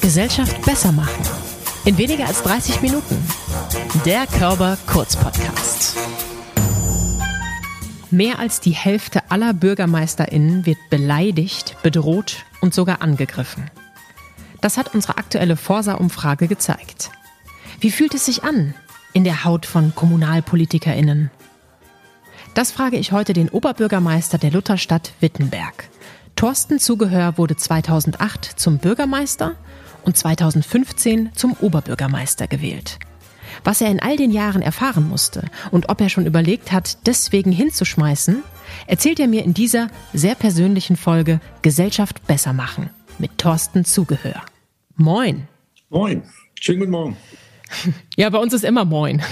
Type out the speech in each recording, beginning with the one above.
Gesellschaft besser machen. In weniger als 30 Minuten. Der Körper Kurz Podcast. Mehr als die Hälfte aller BürgermeisterInnen wird beleidigt, bedroht und sogar angegriffen. Das hat unsere aktuelle Forsa-Umfrage gezeigt. Wie fühlt es sich an in der Haut von KommunalpolitikerInnen? Das frage ich heute den Oberbürgermeister der Lutherstadt Wittenberg. Thorsten Zugehör wurde 2008 zum Bürgermeister und 2015 zum Oberbürgermeister gewählt. Was er in all den Jahren erfahren musste und ob er schon überlegt hat, deswegen hinzuschmeißen, erzählt er mir in dieser sehr persönlichen Folge Gesellschaft besser machen mit Thorsten Zugehör. Moin. Moin. Schönen guten Morgen. Ja, bei uns ist immer Moin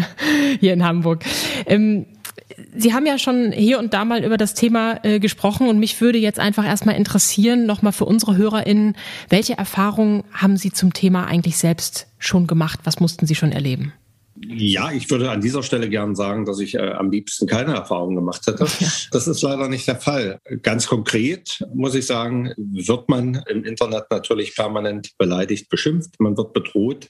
hier in Hamburg. Ähm, Sie haben ja schon hier und da mal über das Thema äh, gesprochen und mich würde jetzt einfach erstmal interessieren, nochmal für unsere HörerInnen, welche Erfahrungen haben Sie zum Thema eigentlich selbst schon gemacht? Was mussten Sie schon erleben? Ja, ich würde an dieser Stelle gern sagen, dass ich äh, am liebsten keine Erfahrung gemacht hätte. Ja. Das ist leider nicht der Fall. Ganz konkret muss ich sagen, wird man im Internet natürlich permanent beleidigt, beschimpft, man wird bedroht.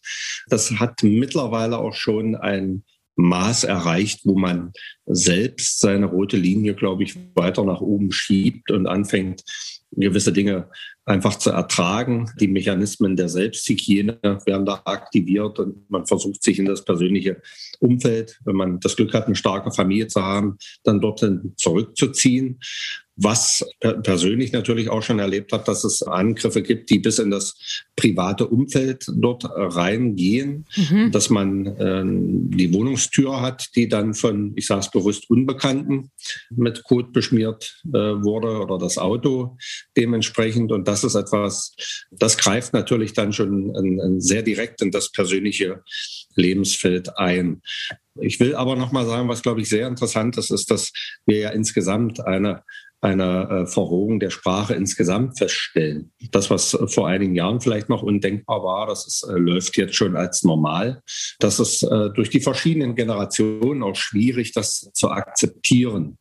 Das hat mittlerweile auch schon ein Maß erreicht, wo man selbst seine rote Linie, glaube ich, weiter nach oben schiebt und anfängt, gewisse Dinge einfach zu ertragen. Die Mechanismen der Selbsthygiene werden da aktiviert und man versucht sich in das persönliche Umfeld, wenn man das Glück hat, eine starke Familie zu haben, dann dorthin zurückzuziehen. Was persönlich natürlich auch schon erlebt hat, dass es Angriffe gibt, die bis in das private Umfeld dort reingehen, mhm. dass man äh, die Wohnungstür hat, die dann von, ich sage es bewusst, Unbekannten mit Code beschmiert äh, wurde oder das Auto dementsprechend. Und das ist etwas, das greift natürlich dann schon ein, ein sehr direkt in das persönliche Lebensfeld ein. Ich will aber noch mal sagen, was glaube ich sehr interessant ist, ist, dass wir ja insgesamt eine einer äh, Verrohung der Sprache insgesamt feststellen. Das, was vor einigen Jahren vielleicht noch undenkbar war, das ist, äh, läuft jetzt schon als normal. Das ist äh, durch die verschiedenen Generationen auch schwierig, das zu akzeptieren.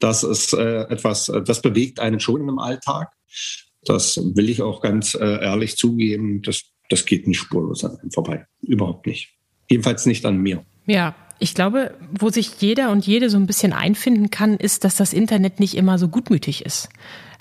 Das ist äh, etwas, äh, das bewegt einen schon im Alltag. Das will ich auch ganz äh, ehrlich zugeben. Das, das geht nicht spurlos an einem vorbei. Überhaupt nicht. Jedenfalls nicht an mir. Ja, ich glaube, wo sich jeder und jede so ein bisschen einfinden kann, ist, dass das Internet nicht immer so gutmütig ist.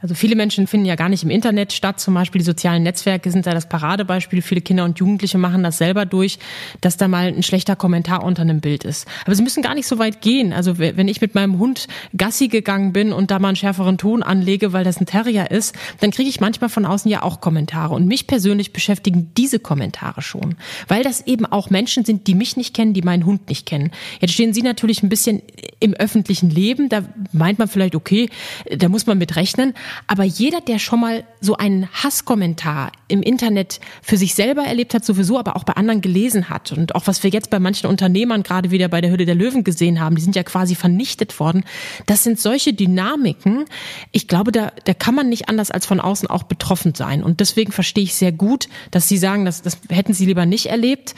Also viele Menschen finden ja gar nicht im Internet statt. Zum Beispiel die sozialen Netzwerke sind da das Paradebeispiel. Viele Kinder und Jugendliche machen das selber durch, dass da mal ein schlechter Kommentar unter einem Bild ist. Aber sie müssen gar nicht so weit gehen. Also wenn ich mit meinem Hund Gassi gegangen bin und da mal einen schärferen Ton anlege, weil das ein Terrier ist, dann kriege ich manchmal von außen ja auch Kommentare. Und mich persönlich beschäftigen diese Kommentare schon. Weil das eben auch Menschen sind, die mich nicht kennen, die meinen Hund nicht kennen. Jetzt stehen sie natürlich ein bisschen im öffentlichen Leben. Da meint man vielleicht, okay, da muss man mit rechnen. Aber jeder, der schon mal so einen Hasskommentar im Internet für sich selber erlebt hat, sowieso, aber auch bei anderen gelesen hat und auch was wir jetzt bei manchen Unternehmern gerade wieder bei der Hülle der Löwen gesehen haben, die sind ja quasi vernichtet worden. Das sind solche Dynamiken. Ich glaube, da, da kann man nicht anders als von außen auch betroffen sein. Und deswegen verstehe ich sehr gut, dass Sie sagen, dass, das hätten Sie lieber nicht erlebt.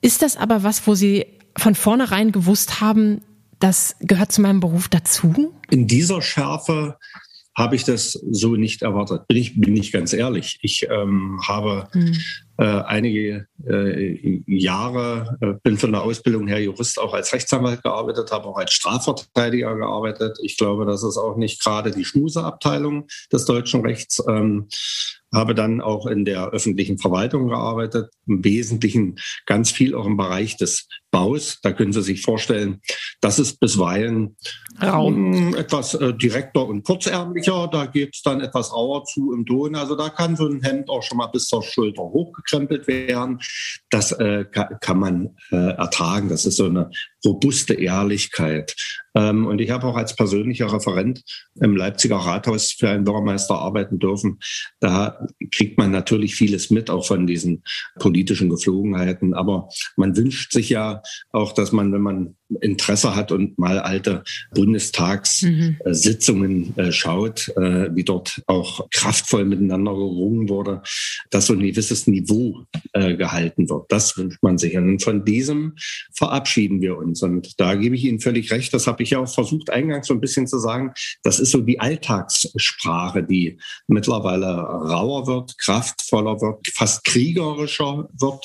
Ist das aber was, wo Sie von vornherein gewusst haben, das gehört zu meinem Beruf dazu? In dieser Schärfe habe ich das so nicht erwartet. Bin ich, bin ich ganz ehrlich. Ich ähm, habe mhm. äh, einige äh, Jahre, äh, bin von der Ausbildung her Jurist auch als Rechtsanwalt gearbeitet, habe auch als Strafverteidiger gearbeitet. Ich glaube, das ist auch nicht gerade die Schmuseabteilung des deutschen Rechts. Ähm, habe dann auch in der öffentlichen Verwaltung gearbeitet, im Wesentlichen ganz viel auch im Bereich des Baus. Da können Sie sich vorstellen, das ist bisweilen ähm, etwas äh, direkter und kurzärmlicher. Da geht es dann etwas rauer zu im Ton. Also da kann so ein Hemd auch schon mal bis zur Schulter hochgekrempelt werden. Das äh, kann, man äh, ertragen. Das ist so eine robuste Ehrlichkeit. Ähm, und ich habe auch als persönlicher Referent im Leipziger Rathaus für einen Bürgermeister arbeiten dürfen. Da kriegt man natürlich vieles mit, auch von diesen politischen Geflogenheiten. Aber man wünscht sich ja auch, dass man, wenn man Interesse hat und mal alte Bundestagssitzungen mhm. äh, schaut, äh, wie dort auch kraftvoll miteinander gerungen wurde, dass so ein gewisses Niveau äh, gehalten wird. Das wünscht man sich. Und von diesem verabschieden wir uns. Und da gebe ich Ihnen völlig recht. Das habe ich ja auch versucht, eingangs so ein bisschen zu sagen. Das ist so die Alltagssprache, die mittlerweile rauer wird, kraftvoller wird, fast kriegerischer wird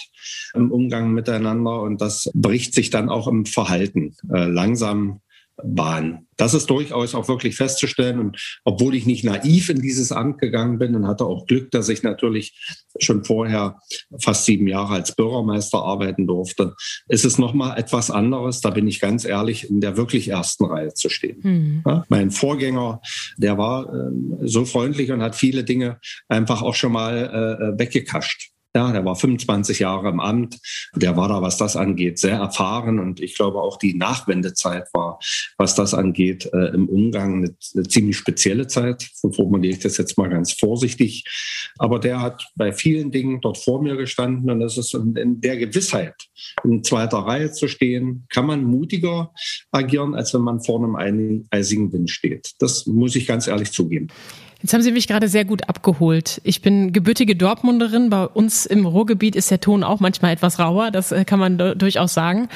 im Umgang miteinander. Und das bricht sich dann auch im Verhalten äh, langsam Bahn. Das ist durchaus auch wirklich festzustellen. Und obwohl ich nicht naiv in dieses Amt gegangen bin und hatte auch Glück, dass ich natürlich schon vorher fast sieben Jahre als Bürgermeister arbeiten durfte, ist es nochmal etwas anderes. Da bin ich ganz ehrlich, in der wirklich ersten Reihe zu stehen. Mhm. Ja, mein Vorgänger, der war äh, so freundlich und hat viele Dinge einfach auch schon mal äh, weggekascht. Ja, der war 25 Jahre im Amt. Der war da, was das angeht, sehr erfahren. Und ich glaube, auch die Nachwendezeit war, was das angeht, äh, im Umgang eine, eine, ziemlich spezielle Zeit. So formuliere ich das jetzt mal ganz vorsichtig. Aber der hat bei vielen Dingen dort vor mir gestanden. Und das ist in der Gewissheit, in zweiter Reihe zu stehen, kann man mutiger agieren, als wenn man vor einem eisigen Wind steht. Das muss ich ganz ehrlich zugeben. Jetzt haben Sie mich gerade sehr gut abgeholt. Ich bin gebürtige Dortmunderin. Bei uns im Ruhrgebiet ist der Ton auch manchmal etwas rauer. Das äh, kann man durchaus sagen.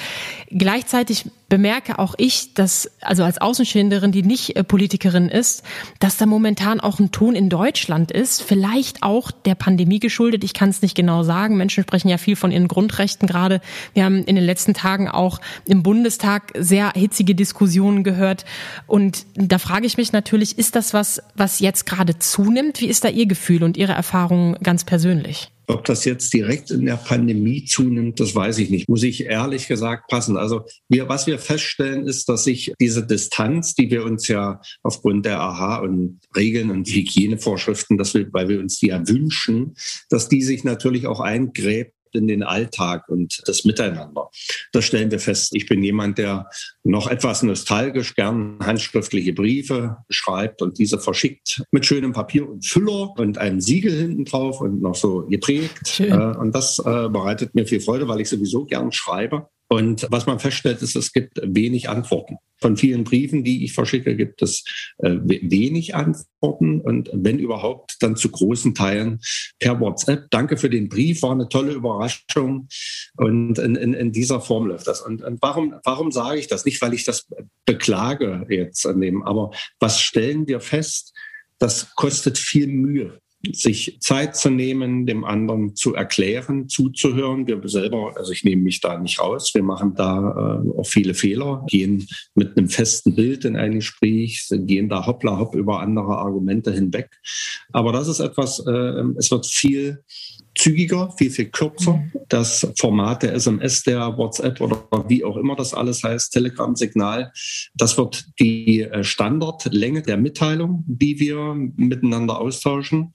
Gleichzeitig bemerke auch ich, dass, also als Außenstehende, die nicht äh, Politikerin ist, dass da momentan auch ein Ton in Deutschland ist. Vielleicht auch der Pandemie geschuldet. Ich kann es nicht genau sagen. Menschen sprechen ja viel von ihren Grundrechten gerade. Wir haben in den letzten Tagen auch im Bundestag sehr hitzige Diskussionen gehört. Und da frage ich mich natürlich, ist das was, was jetzt gerade zunimmt? Wie ist da Ihr Gefühl und Ihre Erfahrung ganz persönlich? Ob das jetzt direkt in der Pandemie zunimmt, das weiß ich nicht. Muss ich ehrlich gesagt passen. Also wir, was wir feststellen, ist, dass sich diese Distanz, die wir uns ja aufgrund der AHA und Regeln und Hygienevorschriften, dass wir, weil wir uns die ja wünschen, dass die sich natürlich auch eingräbt in den Alltag und das Miteinander. Das stellen wir fest. Ich bin jemand, der noch etwas nostalgisch gern handschriftliche Briefe schreibt und diese verschickt mit schönem Papier und Füller und einem Siegel hinten drauf und noch so geprägt. Schön. Äh, und das äh, bereitet mir viel Freude, weil ich sowieso gern schreibe. Und was man feststellt, ist, es gibt wenig Antworten. Von vielen Briefen, die ich verschicke, gibt es äh, wenig Antworten und wenn überhaupt, dann zu großen Teilen per WhatsApp. Danke für den Brief, war eine tolle Überraschung. Und in, in, in dieser Form läuft das. Und, und warum, warum sage ich das? Nicht, weil ich das beklage jetzt an dem, aber was stellen wir fest? Das kostet viel Mühe sich Zeit zu nehmen, dem anderen zu erklären, zuzuhören. Wir selber, also ich nehme mich da nicht raus, wir machen da äh, auch viele Fehler, gehen mit einem festen Bild in ein Gespräch, gehen da hoppla hopp über andere Argumente hinweg. Aber das ist etwas, äh, es wird viel zügiger, viel, viel kürzer. Mhm. Das Format der SMS, der WhatsApp oder wie auch immer das alles heißt, Telegram-Signal, das wird die äh, Standardlänge der Mitteilung, die wir miteinander austauschen.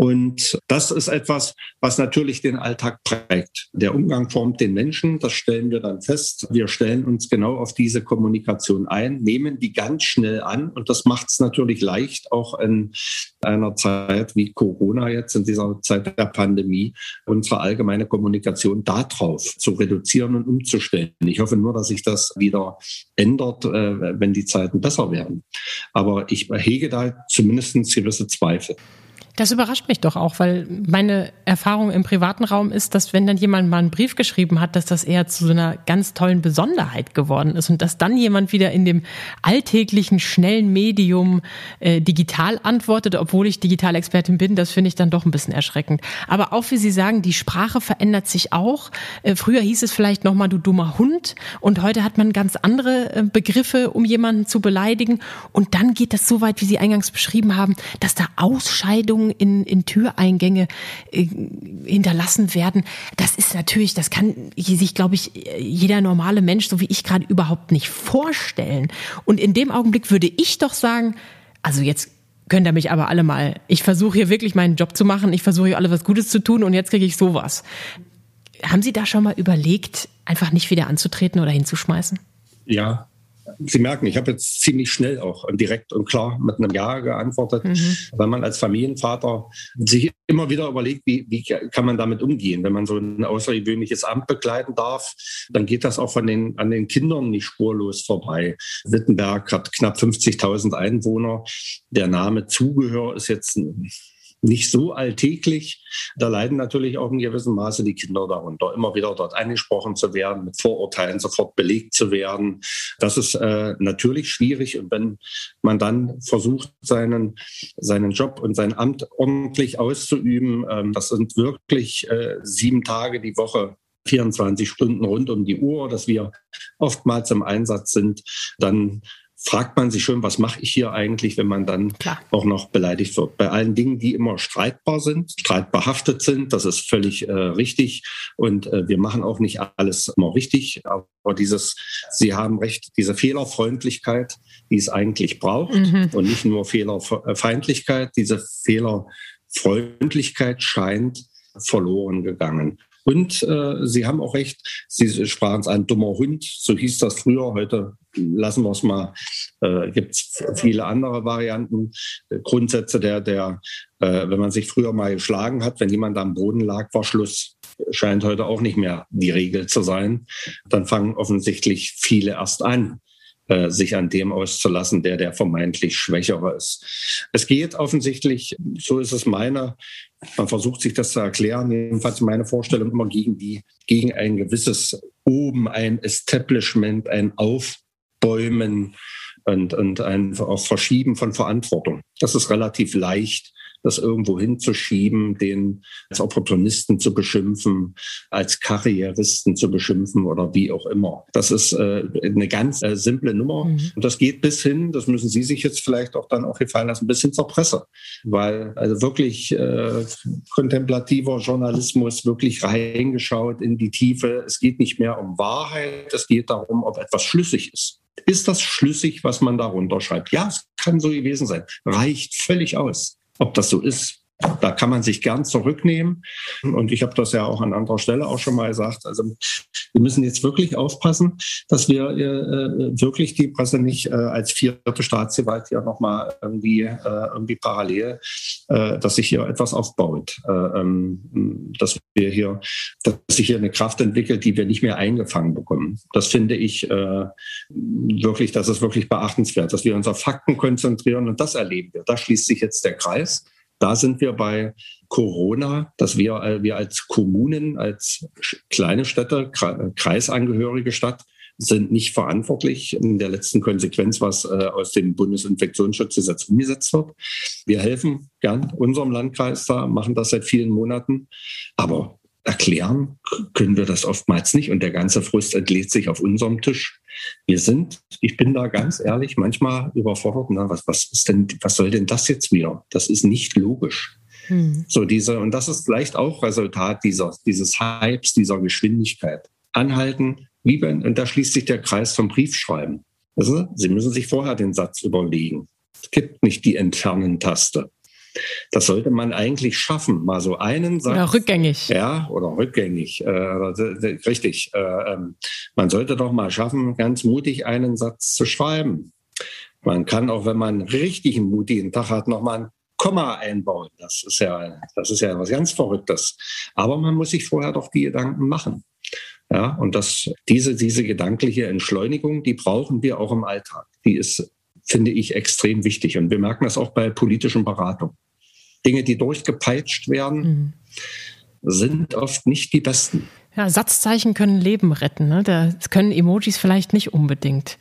Und das ist etwas, was natürlich den Alltag prägt. Der Umgang formt den Menschen, das stellen wir dann fest. Wir stellen uns genau auf diese Kommunikation ein, nehmen die ganz schnell an und das macht es natürlich leicht, auch in einer Zeit wie Corona jetzt, in dieser Zeit der Pandemie, unsere allgemeine Kommunikation darauf zu reduzieren und umzustellen. Ich hoffe nur, dass sich das wieder ändert, äh, wenn die Zeiten besser werden. Aber ich hege da zumindest gewisse Zweifel. Das überrascht mich doch auch, weil meine Erfahrung im privaten Raum ist, dass wenn dann jemand mal einen Brief geschrieben hat, dass das eher zu so einer ganz tollen Besonderheit geworden ist und dass dann jemand wieder in dem alltäglichen, schnellen Medium äh, digital antwortet, obwohl ich Digitalexpertin bin, das finde ich dann doch ein bisschen erschreckend. Aber auch wie Sie sagen, die Sprache verändert sich auch. Äh, früher hieß es vielleicht nochmal, du dummer Hund und heute hat man ganz andere äh, Begriffe, um jemanden zu beleidigen und dann geht das so weit, wie Sie eingangs beschrieben haben, dass da Ausscheidungen in, in Türeingänge äh, hinterlassen werden. Das ist natürlich, das kann sich, glaube ich, jeder normale Mensch, so wie ich gerade, überhaupt nicht vorstellen. Und in dem Augenblick würde ich doch sagen, also jetzt könnt ihr mich aber alle mal, ich versuche hier wirklich meinen Job zu machen, ich versuche hier alle was Gutes zu tun und jetzt kriege ich sowas. Haben Sie da schon mal überlegt, einfach nicht wieder anzutreten oder hinzuschmeißen? Ja, Sie merken, ich habe jetzt ziemlich schnell auch direkt und klar mit einem Ja geantwortet, mhm. weil man als Familienvater sich immer wieder überlegt, wie, wie kann man damit umgehen. Wenn man so ein außergewöhnliches Amt begleiten darf, dann geht das auch von den, an den Kindern nicht spurlos vorbei. Wittenberg hat knapp 50.000 Einwohner. Der Name Zugehör ist jetzt nicht so alltäglich. Da leiden natürlich auch in gewissem Maße die Kinder darunter, immer wieder dort angesprochen zu werden, mit Vorurteilen sofort belegt zu werden. Das ist äh, natürlich schwierig. Und wenn man dann versucht, seinen, seinen Job und sein Amt ordentlich auszuüben, ähm, das sind wirklich äh, sieben Tage die Woche 24 Stunden rund um die Uhr, dass wir oftmals im Einsatz sind, dann fragt man sich schon, was mache ich hier eigentlich, wenn man dann Klar. auch noch beleidigt wird. Bei allen Dingen, die immer streitbar sind, streitbehaftet sind, das ist völlig äh, richtig. Und äh, wir machen auch nicht alles immer richtig. Aber dieses, Sie haben recht, diese Fehlerfreundlichkeit, die es eigentlich braucht mhm. und nicht nur Fehlerfeindlichkeit, diese Fehlerfreundlichkeit scheint verloren gegangen. Und äh, Sie haben auch recht, Sie sprachen es ein dummer Hund, so hieß das früher. Heute lassen wir es mal. Äh, Gibt es viele andere Varianten, äh, Grundsätze der, der äh, wenn man sich früher mal geschlagen hat, wenn jemand am Boden lag, war Schluss. Scheint heute auch nicht mehr die Regel zu sein. Dann fangen offensichtlich viele erst an äh, sich an dem auszulassen, der der vermeintlich Schwächere ist. Es geht offensichtlich, so ist es meine, man versucht sich das zu erklären, jedenfalls meine Vorstellung immer gegen die, gegen ein gewisses Oben, ein Establishment, ein Aufbäumen und, und ein Verschieben von Verantwortung. Das ist relativ leicht das irgendwo hinzuschieben, den als Opportunisten zu beschimpfen, als Karrieristen zu beschimpfen oder wie auch immer. Das ist äh, eine ganz äh, simple Nummer. Mhm. Und das geht bis hin, das müssen Sie sich jetzt vielleicht auch dann auch gefallen lassen, bis hin zur Presse. Weil also wirklich äh, kontemplativer Journalismus, wirklich reingeschaut in die Tiefe. Es geht nicht mehr um Wahrheit, es geht darum, ob etwas schlüssig ist. Ist das schlüssig, was man darunter schreibt? Ja, es kann so gewesen sein. Reicht völlig aus ob das so ist. Da kann man sich gern zurücknehmen. Und ich habe das ja auch an anderer Stelle auch schon mal gesagt. Also wir müssen jetzt wirklich aufpassen, dass wir äh, wirklich die Presse nicht äh, als vierte Staatsgewalt hier nochmal irgendwie, äh, irgendwie parallel, äh, dass sich hier etwas aufbaut. Äh, ähm, dass wir hier, dass sich hier eine Kraft entwickelt, die wir nicht mehr eingefangen bekommen. Das finde ich äh, wirklich, das ist wirklich beachtenswert, dass wir uns auf Fakten konzentrieren und das erleben wir. Da schließt sich jetzt der Kreis. Da sind wir bei Corona, dass wir, äh, wir als Kommunen, als kleine Städte, kreisangehörige Stadt, sind nicht verantwortlich in der letzten Konsequenz, was äh, aus dem Bundesinfektionsschutzgesetz umgesetzt wird. Wir helfen gern unserem Landkreis da, machen das seit vielen Monaten. Aber erklären können wir das oftmals nicht und der ganze Frust entlädt sich auf unserem Tisch. Wir sind, ich bin da ganz ehrlich, manchmal überfordert. Na, was, was ist denn, was soll denn das jetzt wieder? Das ist nicht logisch. Hm. So diese, und das ist vielleicht auch Resultat dieser, dieses Hypes, dieser Geschwindigkeit. Anhalten, wie wenn, und da schließt sich der Kreis vom Briefschreiben. Also, Sie müssen sich vorher den Satz überlegen. Es gibt nicht die Entfernen-Taste. Das sollte man eigentlich schaffen, mal so einen Satz. Oder rückgängig. Ja, oder rückgängig. Äh, richtig. Äh, ähm, man sollte doch mal schaffen, ganz mutig einen Satz zu schreiben. Man kann auch, wenn man richtig einen mutigen Tag hat, noch mal ein Komma einbauen. Das ist ja, das ist ja was ganz Verrücktes. Aber man muss sich vorher doch die Gedanken machen. Ja, und das, diese, diese gedankliche Entschleunigung, die brauchen wir auch im Alltag. Die ist finde ich extrem wichtig. Und wir merken das auch bei politischen Beratungen. Dinge, die durchgepeitscht werden, mhm. sind oft nicht die besten. Ja, Satzzeichen können Leben retten. Ne? Das können Emojis vielleicht nicht unbedingt.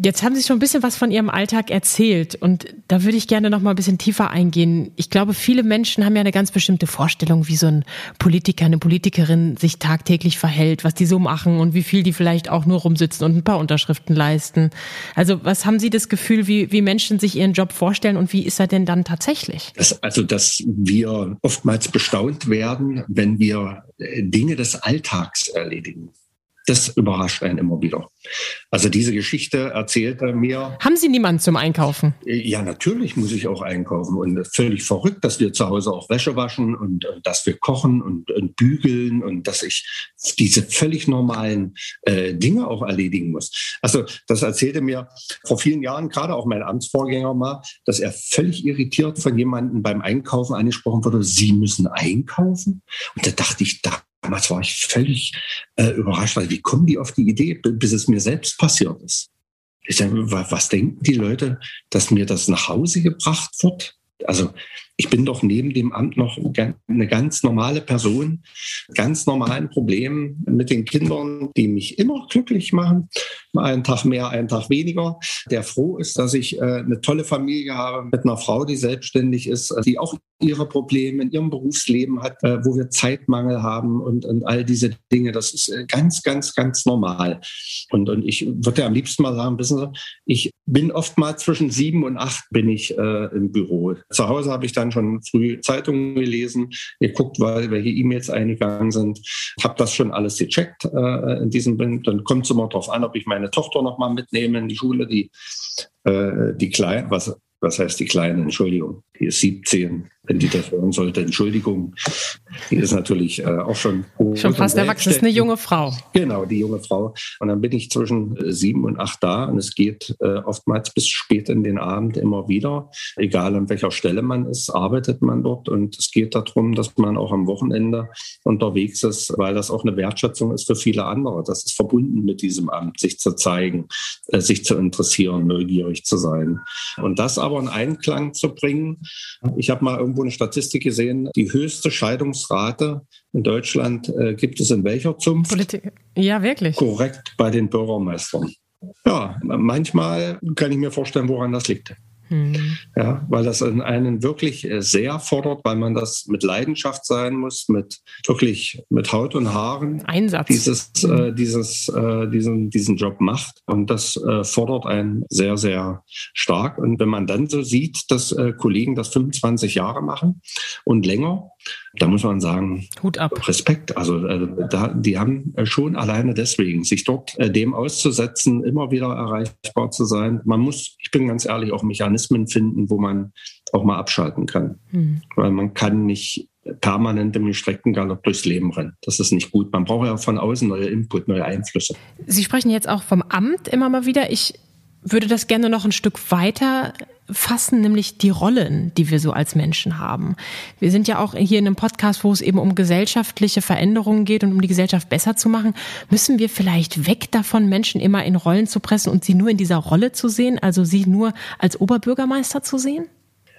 Jetzt haben Sie schon ein bisschen was von Ihrem Alltag erzählt und da würde ich gerne noch mal ein bisschen tiefer eingehen. Ich glaube, viele Menschen haben ja eine ganz bestimmte Vorstellung, wie so ein Politiker, eine Politikerin sich tagtäglich verhält, was die so machen und wie viel die vielleicht auch nur rumsitzen und ein paar Unterschriften leisten. Also was haben Sie das Gefühl, wie, wie Menschen sich ihren Job vorstellen und wie ist er denn dann tatsächlich? Das, also, dass wir oftmals bestaunt werden, wenn wir Dinge des Alltags erledigen das überrascht einen immer wieder. Also diese Geschichte erzählt er mir. Haben Sie niemanden zum Einkaufen? Ja, natürlich muss ich auch einkaufen. Und völlig verrückt, dass wir zu Hause auch Wäsche waschen und, und dass wir kochen und, und, bügeln und dass ich diese völlig normalen äh, Dinge auch erledigen muss. Also das erzählte mir vor vielen Jahren gerade auch mein Amtsvorgänger mal, dass er völlig irritiert von jemandem beim Einkaufen angesprochen wurde, Sie müssen einkaufen. Und da dachte ich, da Damals war ich völlig äh, überrascht, weil wie kommen die auf die Idee, bis es mir selbst passiert ist? Ich sage, was denken die Leute, dass mir das nach Hause gebracht wird? Also ich bin doch neben dem Amt noch eine ganz normale Person, ganz normalen Problemen mit den Kindern, die mich immer glücklich machen. Einen Tag mehr, einen Tag weniger. Der froh ist, dass ich äh, eine tolle Familie habe mit einer Frau, die selbstständig ist, die auch ihre Probleme in ihrem Berufsleben hat, äh, wo wir Zeitmangel haben und, und all diese Dinge. Das ist äh, ganz, ganz, ganz normal. Und, und ich würde am liebsten mal sagen, wissen Sie, ich bin oft mal zwischen sieben und acht bin ich äh, im Büro. Zu Hause habe ich dann schon früh Zeitungen gelesen, geguckt, weil welche E-Mails eingegangen sind, habe das schon alles gecheckt äh, in diesem Bild. Dann kommt es immer darauf an, ob ich meine Tochter noch mal mitnehme in die Schule, die äh, die klein, was was heißt die Kleine, Entschuldigung, die ist 17, wenn die das hören sollte, Entschuldigung. Die ist natürlich äh, auch schon Schon fast erwachsen, ist eine junge Frau. Genau, die junge Frau. Und dann bin ich zwischen äh, sieben und acht da und es geht äh, oftmals bis spät in den Abend immer wieder. Egal an welcher Stelle man ist, arbeitet man dort und es geht darum, dass man auch am Wochenende unterwegs ist, weil das auch eine Wertschätzung ist für viele andere. Das ist verbunden mit diesem Amt, sich zu zeigen, äh, sich zu interessieren, neugierig zu sein. Und das aber in Einklang zu bringen. Ich habe mal irgendwo eine Statistik gesehen, die höchste Scheidungsrate in Deutschland äh, gibt es in welcher Zunft? Politik. Ja, wirklich. Korrekt, bei den Bürgermeistern. Ja, manchmal kann ich mir vorstellen, woran das liegt. Mhm. Ja, weil das einen wirklich äh, sehr fordert, weil man das mit Leidenschaft sein muss, mit wirklich mit Haut und Haaren Einsatz. dieses, mhm. äh, dieses, äh, diesen, diesen Job macht. Und das äh, fordert einen sehr, sehr stark. Und wenn man dann so sieht, dass äh, Kollegen das 25 Jahre machen und länger, da muss man sagen, Hut ab. Respekt. Also äh, da, die haben schon alleine deswegen, sich dort äh, dem auszusetzen, immer wieder erreichbar zu sein. Man muss, ich bin ganz ehrlich, auch Mechanismen finden, wo man auch mal abschalten kann. Hm. Weil man kann nicht permanent im Streckengalopp durchs Leben rennen. Das ist nicht gut. Man braucht ja von außen neue Input, neue Einflüsse. Sie sprechen jetzt auch vom Amt immer mal wieder. Ich würde das gerne noch ein Stück weiter fassen, nämlich die Rollen, die wir so als Menschen haben. Wir sind ja auch hier in einem Podcast, wo es eben um gesellschaftliche Veränderungen geht und um die Gesellschaft besser zu machen. Müssen wir vielleicht weg davon, Menschen immer in Rollen zu pressen und sie nur in dieser Rolle zu sehen, also sie nur als Oberbürgermeister zu sehen?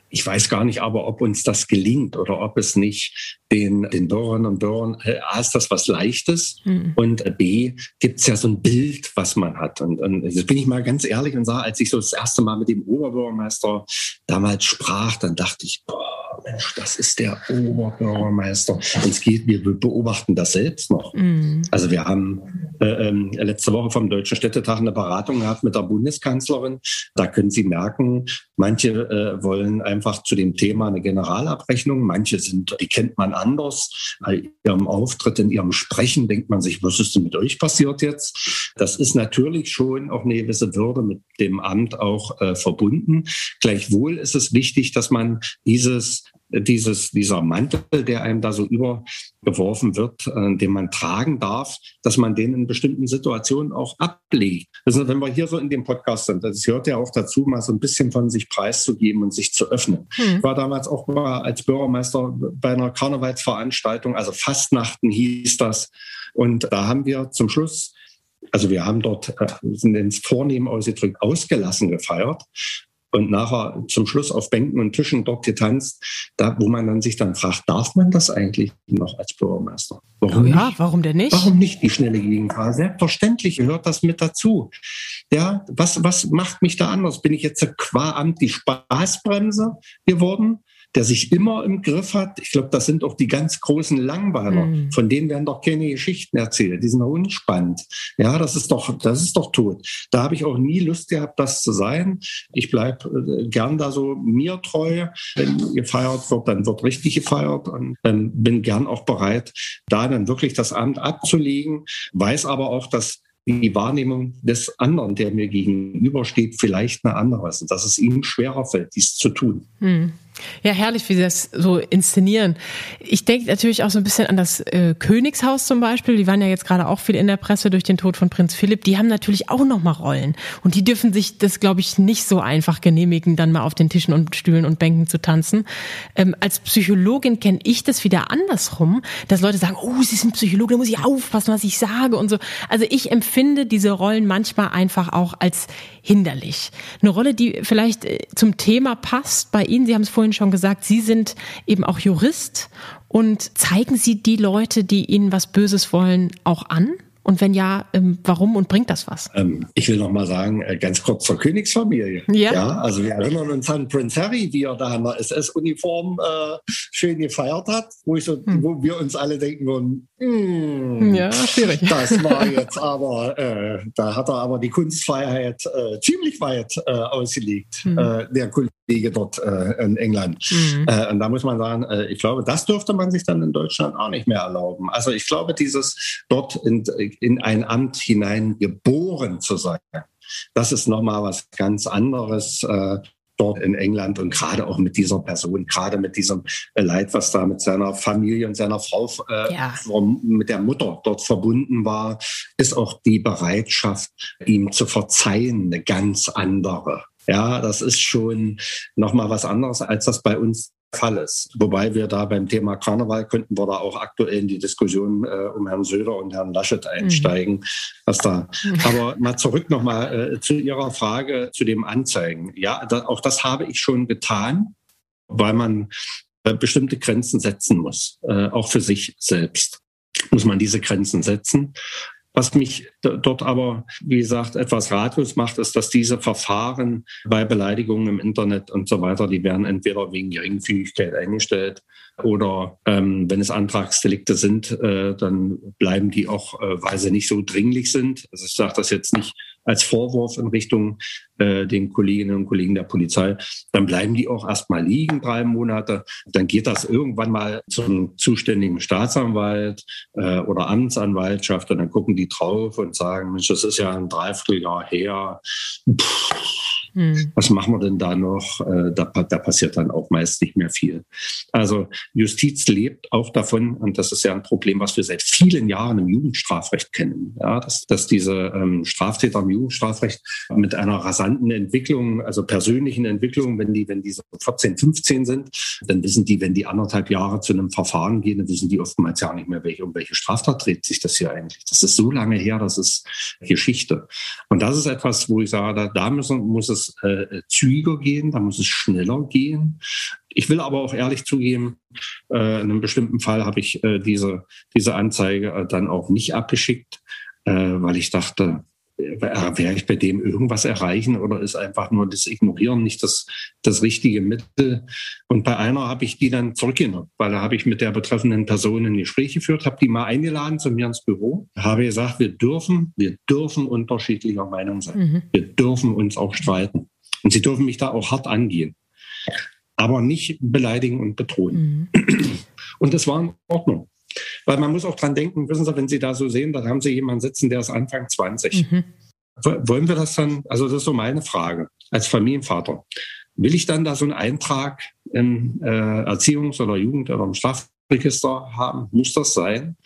Ich weiß gar nicht aber, ob uns das gelingt oder ob es nicht den, den Bürgerinnen und Bürgern, äh, A, ist das was Leichtes mhm. und B, gibt es ja so ein Bild, was man hat. Und, und jetzt bin ich mal ganz ehrlich und sage, als ich so das erste Mal mit dem Oberbürgermeister damals sprach, dann dachte ich, boah, Mensch, das ist der Oberbürgermeister. Und es geht, wir beobachten das selbst noch. Mhm. Also wir haben äh, äh, letzte Woche vom Deutschen Städtetag eine Beratung gehabt mit der Bundeskanzlerin. Da können Sie merken, manche äh, wollen einfach zu dem Thema eine Generalabrechnung, manche sind, die kennt man anders. Bei ihrem Auftritt, in ihrem Sprechen denkt man sich, was ist denn mit euch passiert jetzt? Das ist natürlich schon auch eine gewisse Würde mit dem Amt auch äh, verbunden. Gleichwohl ist es wichtig, dass man dieses dieses, dieser Mantel, der einem da so übergeworfen wird, äh, den man tragen darf, dass man den in bestimmten Situationen auch ablegt. Also wenn wir hier so in dem Podcast sind, das gehört ja auch dazu, mal so ein bisschen von sich preiszugeben und sich zu öffnen. Hm. Ich war damals auch mal als Bürgermeister bei einer Karnevalsveranstaltung, also Fastnachten hieß das. Und da haben wir zum Schluss also wir haben dort, äh, sind ins Vornehmen ausgedrückt, ausgelassen gefeiert und nachher zum Schluss auf Bänken und Tischen dort getanzt, da, wo man dann sich dann fragt, darf man das eigentlich noch als Bürgermeister? Warum oh ja, nicht? warum denn nicht? Warum nicht die schnelle Gegenfahrt? Selbstverständlich gehört das mit dazu. Ja, was, was macht mich da anders? Bin ich jetzt qua Amt die Spaßbremse geworden? Der sich immer im Griff hat. Ich glaube, das sind auch die ganz großen Langweiler. Mhm. Von denen werden doch keine Geschichten erzählt. Die sind auch unspannend. Ja, das ist doch, das ist doch tot. Da habe ich auch nie Lust gehabt, das zu sein. Ich bleib äh, gern da so mir treu. Wenn gefeiert wird, dann wird richtig gefeiert und ähm, bin gern auch bereit, da dann wirklich das Amt abzulegen. Weiß aber auch, dass die Wahrnehmung des anderen, der mir gegenübersteht, vielleicht eine andere ist und dass es ihm schwerer fällt, dies zu tun. Hm. Ja, herrlich, wie sie das so inszenieren. Ich denke natürlich auch so ein bisschen an das äh, Königshaus zum Beispiel. Die waren ja jetzt gerade auch viel in der Presse durch den Tod von Prinz Philipp. Die haben natürlich auch noch mal Rollen. Und die dürfen sich das, glaube ich, nicht so einfach genehmigen, dann mal auf den Tischen und Stühlen und Bänken zu tanzen. Ähm, als Psychologin kenne ich das wieder andersrum, dass Leute sagen, oh, sie sind Psychologe, da muss ich aufpassen, was ich sage und so. Also ich empfinde diese Rollen manchmal einfach auch als hinderlich. Eine Rolle, die vielleicht äh, zum Thema passt bei Ihnen, Sie haben es vorhin vorhin schon gesagt, Sie sind eben auch Jurist und zeigen Sie die Leute, die Ihnen was Böses wollen, auch an? Und wenn ja, ähm, warum und bringt das was? Ähm, ich will noch mal sagen, äh, ganz kurz zur Königsfamilie. Ja. ja. Also wir erinnern uns an Prince Harry, wie er da in der SS-Uniform äh, schön gefeiert hat, wo, so, hm. wo wir uns alle denken würden, hm, ja, schwierig. Das war jetzt aber, äh, da hat er aber die Kunstfreiheit äh, ziemlich weit äh, ausgelegt, hm. Äh, der Kollege dort in England. Hm. und da muss man sagen, ich glaube, das dürfte man sich dann in Deutschland auch nicht mehr erlauben. Also ich glaube, dieses dort in, in ein Amt hinein geboren zu sein. Das ist nochmal was ganz anderes äh, dort in England und gerade auch mit dieser Person, gerade mit diesem Leid, was da mit seiner Familie und seiner Frau, äh, ja. mit der Mutter dort verbunden war, ist auch die Bereitschaft, ihm zu verzeihen, eine ganz andere. Ja, das ist schon nochmal was anderes, als das bei uns Fall ist. Wobei wir da beim Thema Karneval könnten wir da auch aktuell in die Diskussion äh, um Herrn Söder und Herrn Laschet mhm. einsteigen. Mhm. Was da. Aber mal zurück nochmal äh, zu Ihrer Frage zu dem Anzeigen. Ja, da, auch das habe ich schon getan, weil man äh, bestimmte Grenzen setzen muss, äh, auch für sich selbst muss man diese Grenzen setzen. Was mich dort aber, wie gesagt, etwas ratlos macht, ist, dass diese Verfahren bei Beleidigungen im Internet und so weiter, die werden entweder wegen Geringfügigkeit eingestellt oder ähm, wenn es Antragsdelikte sind, äh, dann bleiben die auch, äh, weil sie nicht so dringlich sind. Also ich sage das jetzt nicht als Vorwurf in Richtung äh, den Kolleginnen und Kollegen der Polizei, dann bleiben die auch erstmal liegen, drei Monate. Dann geht das irgendwann mal zum zuständigen Staatsanwalt äh, oder Amtsanwaltschaft und dann gucken die drauf und sagen, Mensch, das ist ja ein Dreivierteljahr her. Puh, hm. Was machen wir denn da noch? Äh, da, da, passiert dann auch meist nicht mehr viel. Also Justiz lebt auch davon, und das ist ja ein Problem, was wir seit vielen Jahren im Jugendstrafrecht kennen, ja, dass, dass diese ähm, Straftäter im Jugendstrafrecht mit einer rasanten Entwicklung, also persönlichen Entwicklung, wenn die, wenn die so 14, 15 sind, dann wissen die, wenn die anderthalb Jahre zu einem Verfahren gehen, dann wissen die oftmals ja nicht mehr, welche, um welche Straftat dreht sich das hier eigentlich. Das ist so lange her, das ist Geschichte. Und das ist etwas, wo ich sage, da, da müssen, muss es äh, zügiger gehen, da muss es schneller gehen. Ich will aber auch ehrlich zugeben, äh, in einem bestimmten Fall habe ich äh, diese, diese Anzeige äh, dann auch nicht abgeschickt, äh, weil ich dachte, werde ich bei dem irgendwas erreichen oder ist einfach nur das Ignorieren nicht das, das richtige Mittel? Und bei einer habe ich die dann zurückgenommen, weil da habe ich mit der betreffenden Person ein Gespräch geführt, habe die mal eingeladen zu mir ins Büro, habe gesagt, wir dürfen, wir dürfen unterschiedlicher Meinung sein. Mhm. Wir dürfen uns auch streiten. Und sie dürfen mich da auch hart angehen. Aber nicht beleidigen und bedrohen. Mhm. Und das war in Ordnung. Weil man muss auch dran denken, wissen Sie, wenn Sie da so sehen, dann haben Sie jemanden sitzen, der ist Anfang 20. Mhm. Wollen wir das dann, also das ist so meine Frage als Familienvater. Will ich dann da so einen Eintrag im äh, Erziehungs- oder Jugend- oder im Strafregister haben? Muss das sein?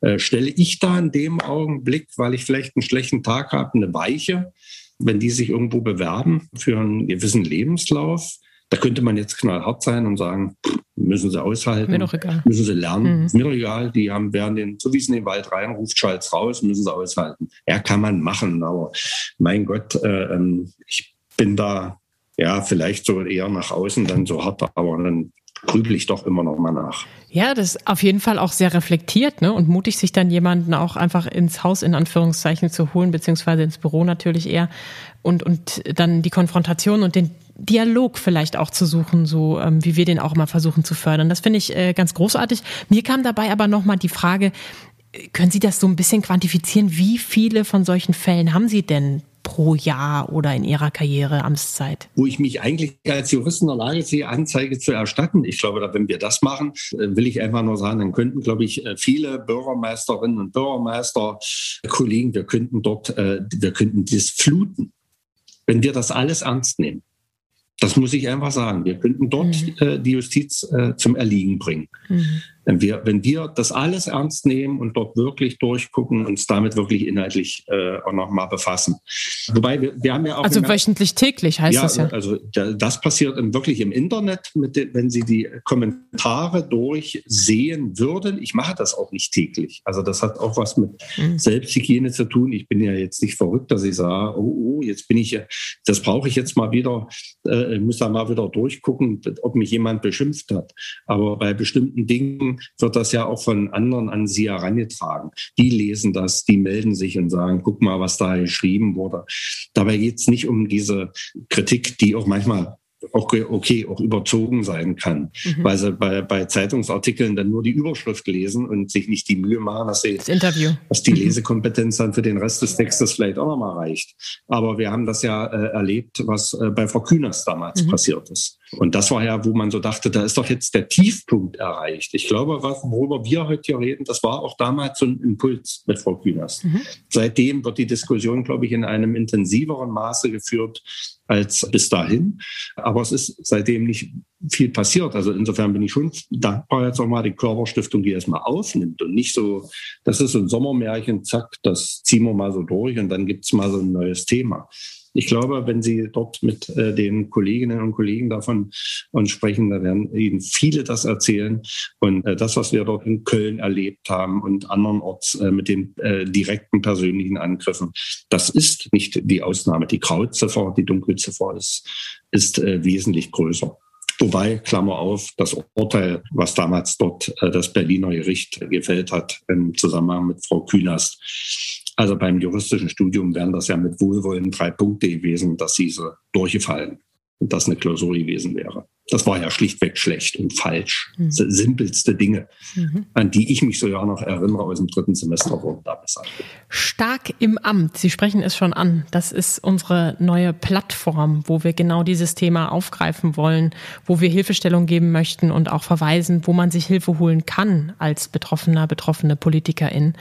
Äh, stelle ich da in dem Augenblick, weil ich vielleicht einen schlechten Tag habe, eine Weiche, wenn die sich irgendwo bewerben für einen gewissen Lebenslauf? Da könnte man jetzt knallhart sein und sagen, müssen sie aushalten, mir doch egal. müssen sie lernen, mhm. mir doch egal, die haben, werden den, so wie es in den Wald reinruft, schalt's raus, müssen sie aushalten. Ja, kann man machen, aber mein Gott, äh, ähm, ich bin da ja vielleicht so eher nach außen dann so hart, aber dann grübel ich doch immer noch mal nach. Ja, das ist auf jeden Fall auch sehr reflektiert ne? und mutig, sich dann jemanden auch einfach ins Haus in Anführungszeichen zu holen, beziehungsweise ins Büro natürlich eher und, und dann die Konfrontation und den Dialog vielleicht auch zu suchen, so ähm, wie wir den auch mal versuchen zu fördern. Das finde ich äh, ganz großartig. Mir kam dabei aber nochmal die Frage, können Sie das so ein bisschen quantifizieren? Wie viele von solchen Fällen haben Sie denn pro Jahr oder in Ihrer Karriere Amtszeit? Wo ich mich eigentlich als Jurist in der Lage sehe, Anzeige zu erstatten. Ich glaube, wenn wir das machen, äh, will ich einfach nur sagen, dann könnten, glaube ich, äh, viele Bürgermeisterinnen und Bürgermeister, Kollegen, wir könnten dort, äh, wir könnten das fluten, wenn wir das alles ernst nehmen. Das muss ich einfach sagen. Wir könnten dort mhm. äh, die Justiz äh, zum Erliegen bringen. Mhm. Wenn wir, wenn wir das alles ernst nehmen und dort wirklich durchgucken, uns damit wirklich inhaltlich äh, auch nochmal befassen. Wobei wir, wir haben ja auch. Also wöchentlich täglich heißt ja, das ja. Also das passiert wirklich im Internet, mit, wenn Sie die Kommentare durchsehen würden. Ich mache das auch nicht täglich. Also das hat auch was mit mhm. Selbsthygiene zu tun. Ich bin ja jetzt nicht verrückt, dass ich sage, oh, oh jetzt bin ich, das brauche ich jetzt mal wieder, äh, muss da mal wieder durchgucken, ob mich jemand beschimpft hat. Aber bei bestimmten Dingen wird das ja auch von anderen an Sie herangetragen. Die lesen das, die melden sich und sagen, guck mal, was da geschrieben wurde. Dabei geht es nicht um diese Kritik, die auch manchmal auch okay, auch überzogen sein kann, mhm. weil sie bei, bei Zeitungsartikeln dann nur die Überschrift lesen und sich nicht die Mühe machen, dass sie dass die mhm. Lesekompetenz dann für den Rest des Textes vielleicht auch nochmal reicht. Aber wir haben das ja äh, erlebt, was äh, bei Frau Kühners damals mhm. passiert ist. Und das war ja, wo man so dachte, da ist doch jetzt der Tiefpunkt erreicht. Ich glaube, worüber wir heute hier reden, das war auch damals so ein Impuls mit Frau Kühners. Mhm. Seitdem wird die Diskussion, glaube ich, in einem intensiveren Maße geführt als bis dahin. Aber es ist seitdem nicht viel passiert. Also insofern bin ich schon dankbar jetzt auch mal die Körperstiftung, die das mal aufnimmt und nicht so, das ist so ein Sommermärchen, zack, das ziehen wir mal so durch und dann gibt's mal so ein neues Thema. Ich glaube, wenn Sie dort mit äh, den Kolleginnen und Kollegen davon und sprechen, dann werden Ihnen viele das erzählen. Und äh, das, was wir dort in Köln erlebt haben und andernorts äh, mit den äh, direkten persönlichen Angriffen, das ist nicht die Ausnahme. Die Grauziffer, die Dunkelziffer ist, ist äh, wesentlich größer. Wobei, Klammer auf, das Urteil, was damals dort äh, das Berliner Gericht gefällt hat im Zusammenhang mit Frau Künast, also beim juristischen Studium wären das ja mit Wohlwollen drei Punkte gewesen, dass diese durchgefallen und das eine Klausur gewesen wäre. Das war ja schlichtweg schlecht und falsch. Mhm. Simpelste Dinge, mhm. an die ich mich so ja noch erinnere aus dem dritten Semester wurden da besser. Stark im Amt. Sie sprechen es schon an. Das ist unsere neue Plattform, wo wir genau dieses Thema aufgreifen wollen, wo wir Hilfestellung geben möchten und auch verweisen, wo man sich Hilfe holen kann als Betroffener, betroffene Politikerin.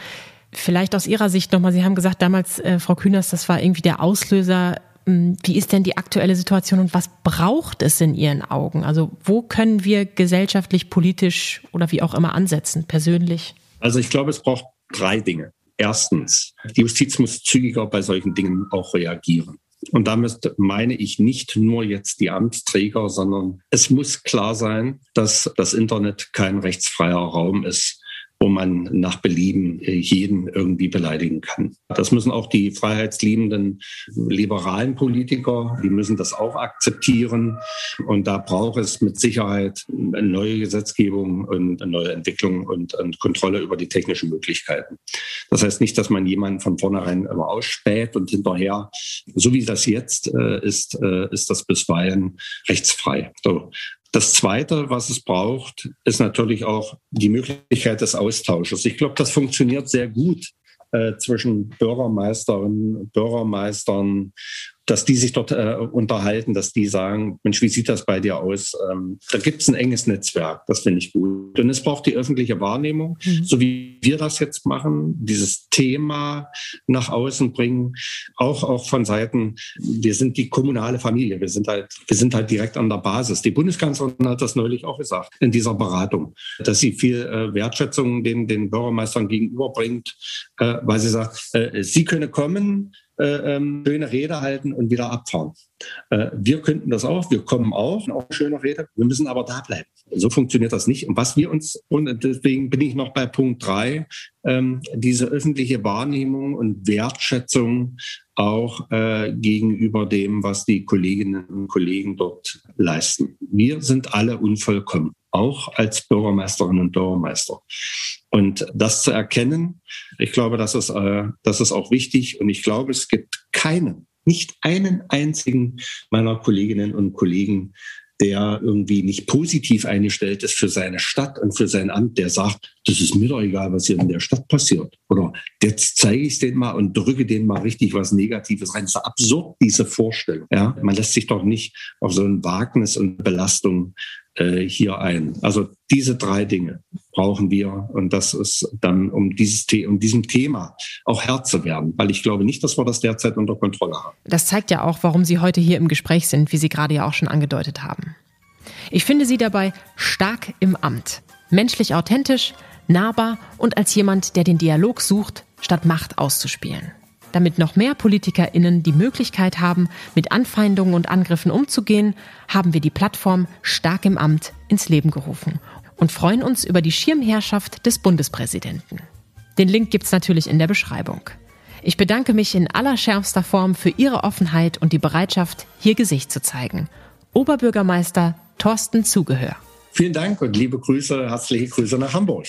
Vielleicht aus Ihrer Sicht nochmal, Sie haben gesagt damals, äh, Frau Kühners, das war irgendwie der Auslöser. Hm, wie ist denn die aktuelle Situation und was braucht es in Ihren Augen? Also wo können wir gesellschaftlich, politisch oder wie auch immer ansetzen, persönlich? Also ich glaube, es braucht drei Dinge. Erstens, die Justiz muss zügiger bei solchen Dingen auch reagieren. Und damit meine ich nicht nur jetzt die Amtsträger, sondern es muss klar sein, dass das Internet kein rechtsfreier Raum ist, wo man nach Belieben äh, jeden irgendwie beleidigen kann. Das müssen auch die freiheitsliebenden liberalen Politiker, die müssen das auch akzeptieren. Und da braucht es mit Sicherheit eine neue Gesetzgebung und eine neue Entwicklung und, und Kontrolle über die technischen Möglichkeiten. Das heißt nicht, dass man jemanden von vornherein immer ausspäht und hinterher, so wie das jetzt äh, ist, äh, ist das bisweilen rechtsfrei. So. Das Zweite, was es braucht, ist natürlich auch die Möglichkeit des Austausches. Ich glaube, das funktioniert sehr gut äh, zwischen Bürgermeisterinnen, Bürgermeistern dass die sich dort äh, unterhalten, dass die sagen, Mensch, wie sieht das bei dir aus? Ähm, da gibt es ein enges Netzwerk, das finde ich gut. Und es braucht die öffentliche Wahrnehmung, mhm. so wie wir das jetzt machen, dieses Thema nach außen bringen, auch auch von Seiten, wir sind die kommunale Familie, wir sind halt, wir sind halt direkt an der Basis. Die Bundeskanzlerin hat das neulich auch gesagt in dieser Beratung, dass sie viel äh, Wertschätzung den, den Bürgermeistern gegenüberbringt, äh, weil sie sagt, äh, sie könne kommen, äh, ähm, schöne Rede halten und wieder abfahren. Äh, wir könnten das auch, wir kommen auch, auch schöne Rede, wir müssen aber da bleiben. So funktioniert das nicht. Und was wir uns, und deswegen bin ich noch bei Punkt drei, ähm, diese öffentliche Wahrnehmung und Wertschätzung auch äh, gegenüber dem, was die Kolleginnen und Kollegen dort leisten. Wir sind alle unvollkommen, auch als Bürgermeisterinnen und Bürgermeister. Und das zu erkennen, ich glaube, das ist, äh, das ist auch wichtig. Und ich glaube, es gibt keinen, nicht einen einzigen meiner Kolleginnen und Kollegen, der irgendwie nicht positiv eingestellt ist für seine Stadt und für sein Amt, der sagt, das ist mir doch egal, was hier in der Stadt passiert. Oder jetzt zeige ich es den mal und drücke den mal richtig was Negatives rein. Das ist absurd, diese Vorstellung. Ja, man lässt sich doch nicht auf so ein Wagnis und Belastung äh, hier ein. Also diese drei Dinge brauchen wir und das ist dann, um dieses um diesem Thema auch Herr zu werden, weil ich glaube nicht, dass wir das derzeit unter Kontrolle haben. Das zeigt ja auch, warum Sie heute hier im Gespräch sind, wie Sie gerade ja auch schon angedeutet haben. Ich finde Sie dabei stark im Amt. Menschlich authentisch, nahbar und als jemand, der den Dialog sucht, statt Macht auszuspielen. Damit noch mehr PolitikerInnen die Möglichkeit haben, mit Anfeindungen und Angriffen umzugehen, haben wir die Plattform Stark im Amt ins Leben gerufen und freuen uns über die Schirmherrschaft des Bundespräsidenten. Den Link gibt's natürlich in der Beschreibung. Ich bedanke mich in allerschärfster Form für Ihre Offenheit und die Bereitschaft, hier Gesicht zu zeigen. Oberbürgermeister Thorsten Zugehör. Vielen Dank und liebe Grüße, herzliche Grüße nach Hamburg.